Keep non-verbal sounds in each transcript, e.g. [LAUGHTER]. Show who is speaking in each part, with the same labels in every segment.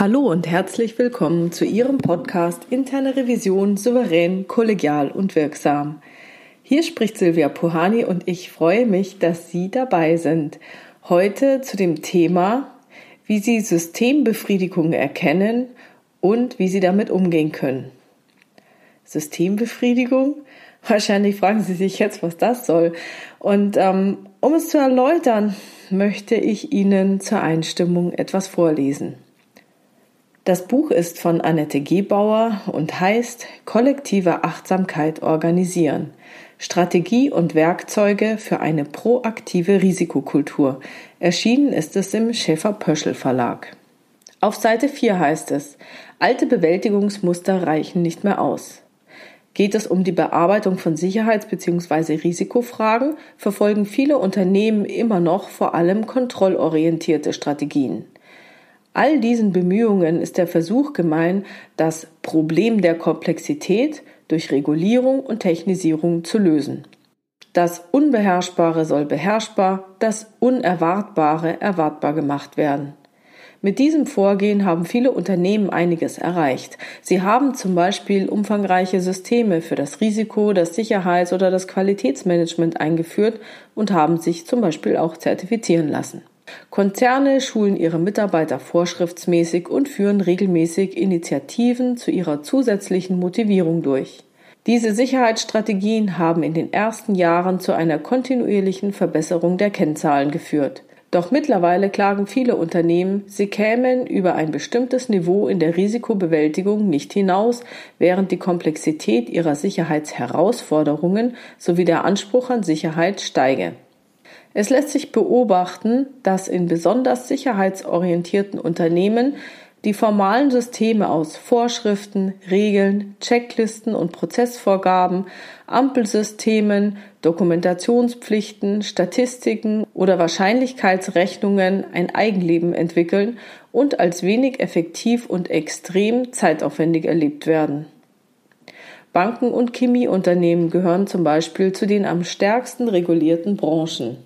Speaker 1: Hallo und herzlich willkommen zu Ihrem Podcast Interne Revision souverän, kollegial und wirksam. Hier spricht Silvia Puhani und ich freue mich, dass Sie dabei sind. Heute zu dem Thema, wie Sie Systembefriedigung erkennen und wie Sie damit umgehen können. Systembefriedigung? Wahrscheinlich fragen Sie sich jetzt, was das soll. Und ähm, um es zu erläutern, möchte ich Ihnen zur Einstimmung etwas vorlesen. Das Buch ist von Annette Gebauer und heißt Kollektive Achtsamkeit organisieren. Strategie und Werkzeuge für eine proaktive Risikokultur. Erschienen ist es im Schäfer-Pöschel Verlag. Auf Seite 4 heißt es, alte Bewältigungsmuster reichen nicht mehr aus. Geht es um die Bearbeitung von Sicherheits- bzw. Risikofragen, verfolgen viele Unternehmen immer noch vor allem kontrollorientierte Strategien. All diesen Bemühungen ist der Versuch gemein, das Problem der Komplexität durch Regulierung und Technisierung zu lösen. Das Unbeherrschbare soll beherrschbar, das Unerwartbare erwartbar gemacht werden. Mit diesem Vorgehen haben viele Unternehmen einiges erreicht. Sie haben zum Beispiel umfangreiche Systeme für das Risiko, das Sicherheits- oder das Qualitätsmanagement eingeführt und haben sich zum Beispiel auch zertifizieren lassen. Konzerne schulen ihre Mitarbeiter vorschriftsmäßig und führen regelmäßig Initiativen zu ihrer zusätzlichen Motivierung durch. Diese Sicherheitsstrategien haben in den ersten Jahren zu einer kontinuierlichen Verbesserung der Kennzahlen geführt. Doch mittlerweile klagen viele Unternehmen, sie kämen über ein bestimmtes Niveau in der Risikobewältigung nicht hinaus, während die Komplexität ihrer Sicherheitsherausforderungen sowie der Anspruch an Sicherheit steige. Es lässt sich beobachten, dass in besonders sicherheitsorientierten Unternehmen die formalen Systeme aus Vorschriften, Regeln, Checklisten und Prozessvorgaben, Ampelsystemen, Dokumentationspflichten, Statistiken oder Wahrscheinlichkeitsrechnungen ein Eigenleben entwickeln und als wenig effektiv und extrem zeitaufwendig erlebt werden. Banken und Chemieunternehmen gehören zum Beispiel zu den am stärksten regulierten Branchen.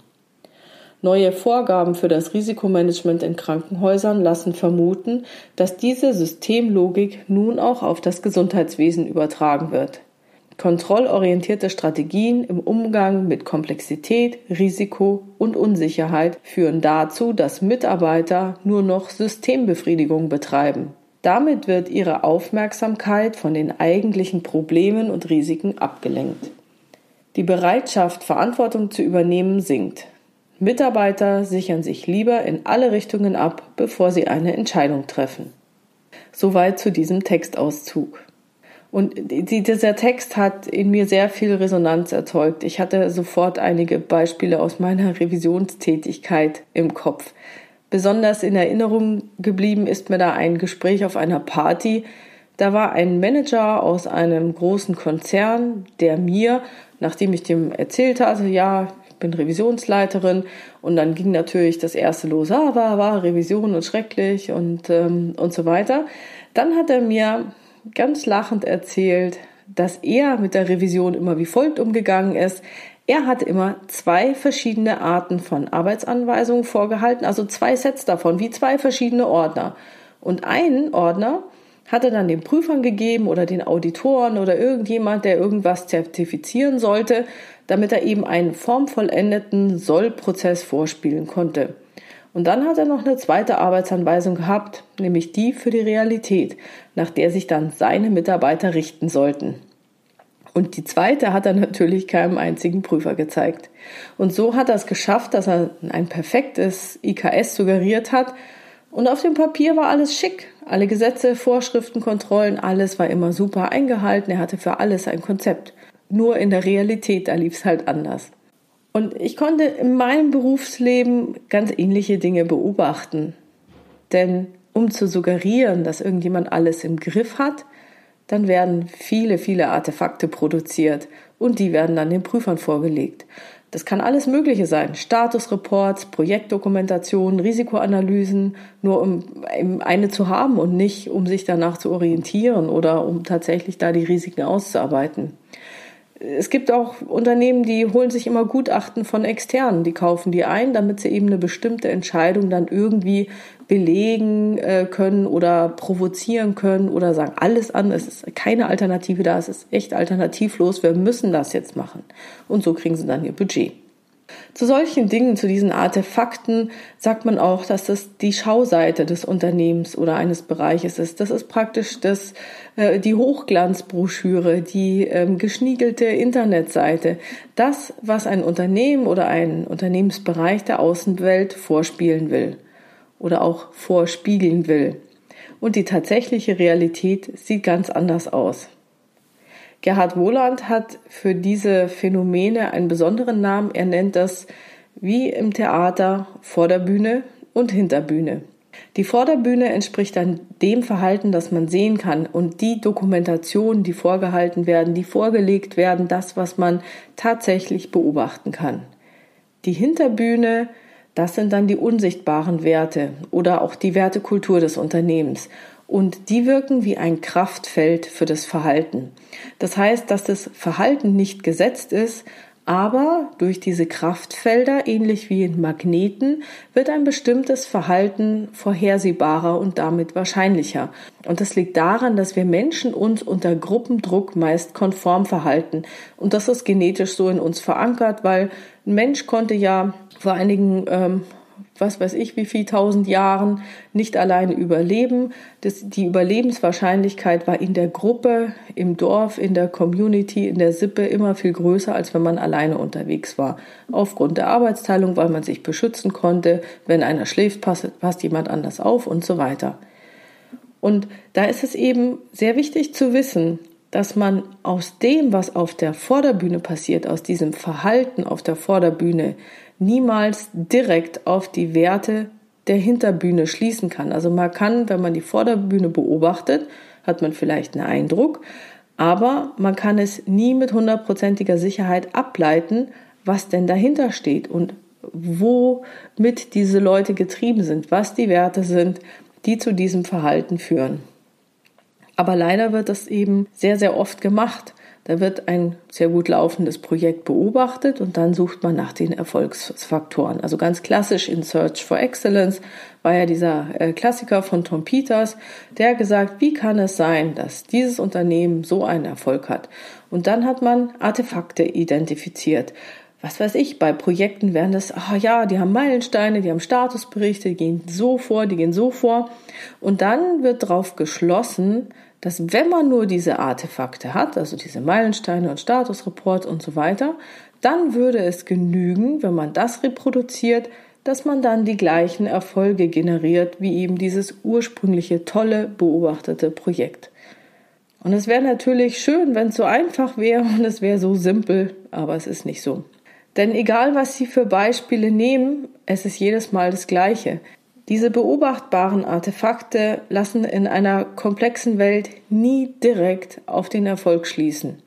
Speaker 1: Neue Vorgaben für das Risikomanagement in Krankenhäusern lassen vermuten, dass diese Systemlogik nun auch auf das Gesundheitswesen übertragen wird. Kontrollorientierte Strategien im Umgang mit Komplexität, Risiko und Unsicherheit führen dazu, dass Mitarbeiter nur noch Systembefriedigung betreiben. Damit wird ihre Aufmerksamkeit von den eigentlichen Problemen und Risiken abgelenkt. Die Bereitschaft, Verantwortung zu übernehmen, sinkt. Mitarbeiter sichern sich lieber in alle Richtungen ab, bevor sie eine Entscheidung treffen. Soweit zu diesem Textauszug. Und dieser Text hat in mir sehr viel Resonanz erzeugt. Ich hatte sofort einige Beispiele aus meiner Revisionstätigkeit im Kopf. Besonders in Erinnerung geblieben ist mir da ein Gespräch auf einer Party. Da war ein Manager aus einem großen Konzern, der mir, nachdem ich dem erzählt hatte, ja, bin Revisionsleiterin und dann ging natürlich das erste los, ah, war, war Revision und schrecklich und, ähm, und so weiter. Dann hat er mir ganz lachend erzählt, dass er mit der Revision immer wie folgt umgegangen ist. Er hatte immer zwei verschiedene Arten von Arbeitsanweisungen vorgehalten, also zwei Sets davon, wie zwei verschiedene Ordner. Und einen Ordner hat er dann den Prüfern gegeben oder den Auditoren oder irgendjemand, der irgendwas zertifizieren sollte, damit er eben einen formvollendeten Sollprozess vorspielen konnte. Und dann hat er noch eine zweite Arbeitsanweisung gehabt, nämlich die für die Realität, nach der sich dann seine Mitarbeiter richten sollten. Und die zweite hat er natürlich keinem einzigen Prüfer gezeigt. Und so hat er es geschafft, dass er ein perfektes IKS suggeriert hat. Und auf dem Papier war alles schick. Alle Gesetze, Vorschriften, Kontrollen, alles war immer super eingehalten. Er hatte für alles ein Konzept. Nur in der Realität, da lief es halt anders. Und ich konnte in meinem Berufsleben ganz ähnliche Dinge beobachten. Denn um zu suggerieren, dass irgendjemand alles im Griff hat, dann werden viele, viele Artefakte produziert und die werden dann den Prüfern vorgelegt. Das kann alles Mögliche sein. Statusreports, Projektdokumentationen, Risikoanalysen, nur um eine zu haben und nicht, um sich danach zu orientieren oder um tatsächlich da die Risiken auszuarbeiten es gibt auch Unternehmen, die holen sich immer Gutachten von externen, die kaufen die ein, damit sie eben eine bestimmte Entscheidung dann irgendwie belegen äh, können oder provozieren können oder sagen alles an, es ist keine Alternative da, es ist echt alternativlos, wir müssen das jetzt machen. Und so kriegen sie dann ihr Budget. Zu solchen Dingen, zu diesen Artefakten sagt man auch, dass das die Schauseite des Unternehmens oder eines Bereiches ist. Das ist praktisch das, äh, die Hochglanzbroschüre, die ähm, geschniegelte Internetseite. Das, was ein Unternehmen oder ein Unternehmensbereich der Außenwelt vorspielen will oder auch vorspiegeln will. Und die tatsächliche Realität sieht ganz anders aus. Gerhard Wohland hat für diese Phänomene einen besonderen Namen. Er nennt das wie im Theater Vorderbühne und Hinterbühne. Die Vorderbühne entspricht dann dem Verhalten, das man sehen kann und die Dokumentationen, die vorgehalten werden, die vorgelegt werden, das, was man tatsächlich beobachten kann. Die Hinterbühne, das sind dann die unsichtbaren Werte oder auch die Wertekultur des Unternehmens und die wirken wie ein Kraftfeld für das Verhalten. Das heißt, dass das Verhalten nicht gesetzt ist, aber durch diese Kraftfelder, ähnlich wie in Magneten, wird ein bestimmtes Verhalten vorhersehbarer und damit wahrscheinlicher. Und das liegt daran, dass wir Menschen uns unter Gruppendruck meist konform verhalten. Und das ist genetisch so in uns verankert, weil ein Mensch konnte ja vor einigen ähm, was weiß ich, wie viel tausend Jahren nicht alleine überleben. Das, die Überlebenswahrscheinlichkeit war in der Gruppe, im Dorf, in der Community, in der Sippe immer viel größer, als wenn man alleine unterwegs war. Aufgrund der Arbeitsteilung, weil man sich beschützen konnte. Wenn einer schläft, passt, passt jemand anders auf und so weiter. Und da ist es eben sehr wichtig zu wissen, dass man aus dem, was auf der Vorderbühne passiert, aus diesem Verhalten auf der Vorderbühne, niemals direkt auf die Werte der Hinterbühne schließen kann. Also man kann, wenn man die Vorderbühne beobachtet, hat man vielleicht einen Eindruck, aber man kann es nie mit hundertprozentiger Sicherheit ableiten, was denn dahinter steht und womit diese Leute getrieben sind, was die Werte sind, die zu diesem Verhalten führen. Aber leider wird das eben sehr, sehr oft gemacht. Da wird ein sehr gut laufendes Projekt beobachtet und dann sucht man nach den Erfolgsfaktoren. Also ganz klassisch in Search for Excellence war ja dieser äh, Klassiker von Tom Peters, der gesagt, wie kann es sein, dass dieses Unternehmen so einen Erfolg hat? Und dann hat man Artefakte identifiziert. Was weiß ich, bei Projekten werden das, ah ja, die haben Meilensteine, die haben Statusberichte, die gehen so vor, die gehen so vor. Und dann wird darauf geschlossen, dass wenn man nur diese Artefakte hat, also diese Meilensteine und Statusreport und so weiter, dann würde es genügen, wenn man das reproduziert, dass man dann die gleichen Erfolge generiert wie eben dieses ursprüngliche tolle beobachtete Projekt. Und es wäre natürlich schön, wenn es so einfach wäre [LAUGHS] und es wäre so simpel, aber es ist nicht so. Denn egal, was Sie für Beispiele nehmen, es ist jedes Mal das Gleiche. Diese beobachtbaren Artefakte lassen in einer komplexen Welt nie direkt auf den Erfolg schließen.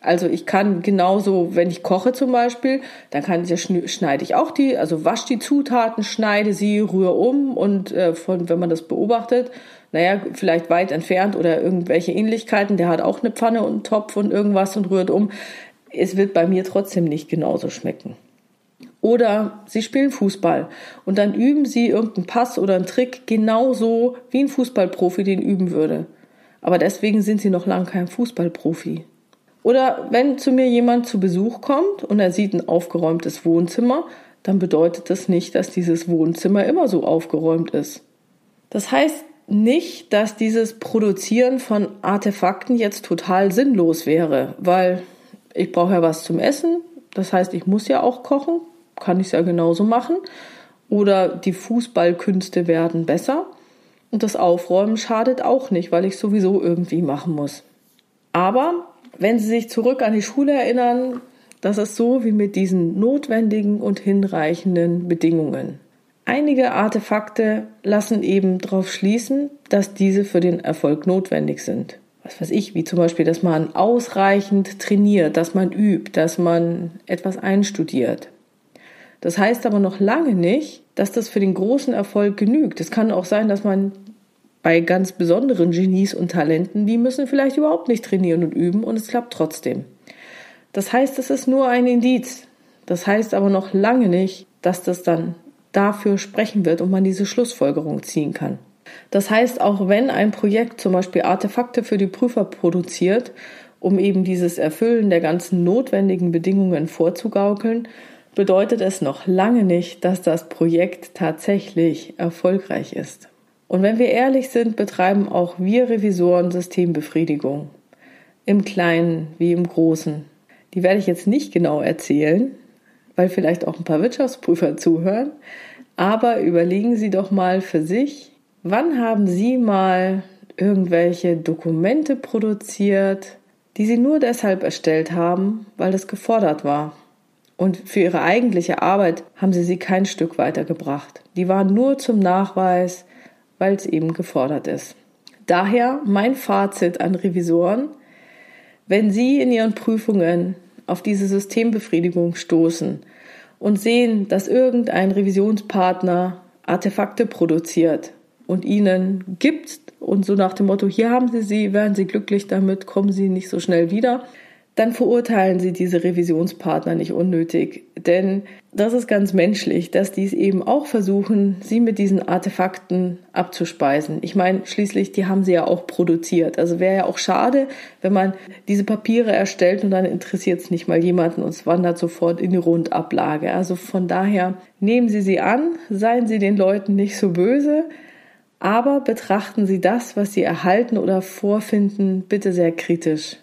Speaker 1: Also ich kann genauso, wenn ich koche zum Beispiel, dann kann ich, schneide ich auch die, also wasche die Zutaten, schneide sie, rühre um und äh, von, wenn man das beobachtet, naja, vielleicht weit entfernt oder irgendwelche Ähnlichkeiten, der hat auch eine Pfanne und einen Topf und irgendwas und rührt um. Es wird bei mir trotzdem nicht genauso schmecken. Oder sie spielen Fußball und dann üben sie irgendeinen Pass oder einen Trick genauso, wie ein Fußballprofi den üben würde. Aber deswegen sind sie noch lange kein Fußballprofi. Oder wenn zu mir jemand zu Besuch kommt und er sieht ein aufgeräumtes Wohnzimmer, dann bedeutet das nicht, dass dieses Wohnzimmer immer so aufgeräumt ist. Das heißt nicht, dass dieses Produzieren von Artefakten jetzt total sinnlos wäre, weil ich brauche ja was zum Essen. Das heißt, ich muss ja auch kochen kann ich es ja genauso machen. Oder die Fußballkünste werden besser. Und das Aufräumen schadet auch nicht, weil ich sowieso irgendwie machen muss. Aber wenn Sie sich zurück an die Schule erinnern, das ist so wie mit diesen notwendigen und hinreichenden Bedingungen. Einige Artefakte lassen eben darauf schließen, dass diese für den Erfolg notwendig sind. Was weiß ich, wie zum Beispiel, dass man ausreichend trainiert, dass man übt, dass man etwas einstudiert. Das heißt aber noch lange nicht, dass das für den großen Erfolg genügt. Es kann auch sein, dass man bei ganz besonderen Genies und Talenten, die müssen vielleicht überhaupt nicht trainieren und üben und es klappt trotzdem. Das heißt, es ist nur ein Indiz. Das heißt aber noch lange nicht, dass das dann dafür sprechen wird und man diese Schlussfolgerung ziehen kann. Das heißt, auch wenn ein Projekt zum Beispiel Artefakte für die Prüfer produziert, um eben dieses Erfüllen der ganzen notwendigen Bedingungen vorzugaukeln, bedeutet es noch lange nicht, dass das Projekt tatsächlich erfolgreich ist. Und wenn wir ehrlich sind, betreiben auch wir Revisoren Systembefriedigung. Im Kleinen wie im Großen. Die werde ich jetzt nicht genau erzählen, weil vielleicht auch ein paar Wirtschaftsprüfer [LAUGHS] zuhören. Aber überlegen Sie doch mal für sich, wann haben Sie mal irgendwelche Dokumente produziert, die Sie nur deshalb erstellt haben, weil es gefordert war. Und für Ihre eigentliche Arbeit haben Sie sie kein Stück weitergebracht. Die waren nur zum Nachweis, weil es eben gefordert ist. Daher mein Fazit an Revisoren, wenn Sie in Ihren Prüfungen auf diese Systembefriedigung stoßen und sehen, dass irgendein Revisionspartner Artefakte produziert und Ihnen gibt und so nach dem Motto, hier haben Sie sie, werden Sie glücklich damit, kommen Sie nicht so schnell wieder, dann verurteilen Sie diese Revisionspartner nicht unnötig. Denn das ist ganz menschlich, dass die es eben auch versuchen, Sie mit diesen Artefakten abzuspeisen. Ich meine, schließlich, die haben Sie ja auch produziert. Also wäre ja auch schade, wenn man diese Papiere erstellt und dann interessiert es nicht mal jemanden und es wandert sofort in die Rundablage. Also von daher nehmen Sie sie an, seien Sie den Leuten nicht so böse, aber betrachten Sie das, was Sie erhalten oder vorfinden, bitte sehr kritisch.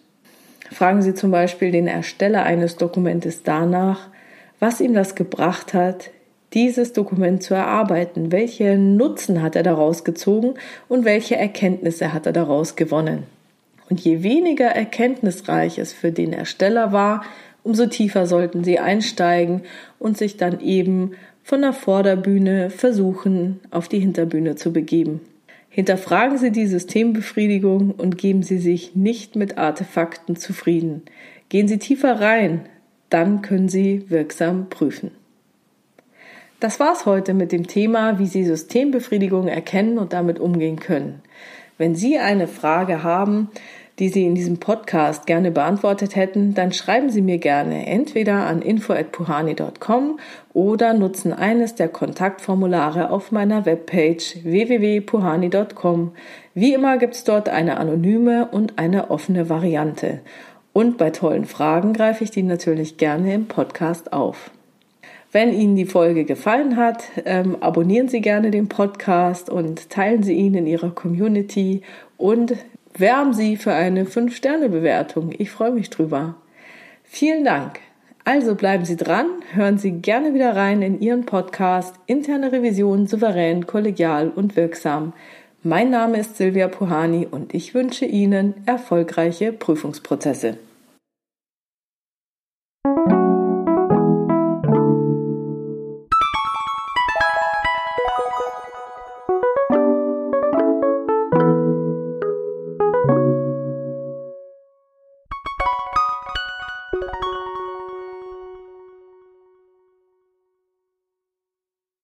Speaker 1: Fragen Sie zum Beispiel den Ersteller eines Dokumentes danach, was ihm das gebracht hat, dieses Dokument zu erarbeiten. Welche Nutzen hat er daraus gezogen und welche Erkenntnisse hat er daraus gewonnen? Und je weniger erkenntnisreich es für den Ersteller war, umso tiefer sollten Sie einsteigen und sich dann eben von der Vorderbühne versuchen, auf die Hinterbühne zu begeben. Hinterfragen Sie die Systembefriedigung und geben Sie sich nicht mit Artefakten zufrieden. Gehen Sie tiefer rein, dann können Sie wirksam prüfen. Das war's heute mit dem Thema, wie Sie Systembefriedigung erkennen und damit umgehen können. Wenn Sie eine Frage haben, die Sie in diesem Podcast gerne beantwortet hätten, dann schreiben Sie mir gerne entweder an info@puhani.com oder nutzen eines der Kontaktformulare auf meiner Webpage www.puhani.com. Wie immer gibt es dort eine anonyme und eine offene Variante. Und bei tollen Fragen greife ich die natürlich gerne im Podcast auf. Wenn Ihnen die Folge gefallen hat, ähm, abonnieren Sie gerne den Podcast und teilen Sie ihn in Ihrer Community und werben Sie für eine 5-Sterne-Bewertung. Ich freue mich drüber. Vielen Dank. Also bleiben Sie dran, hören Sie gerne wieder rein in Ihren Podcast Interne Revision souverän, kollegial und wirksam. Mein Name ist Silvia Puhani und ich wünsche Ihnen erfolgreiche Prüfungsprozesse.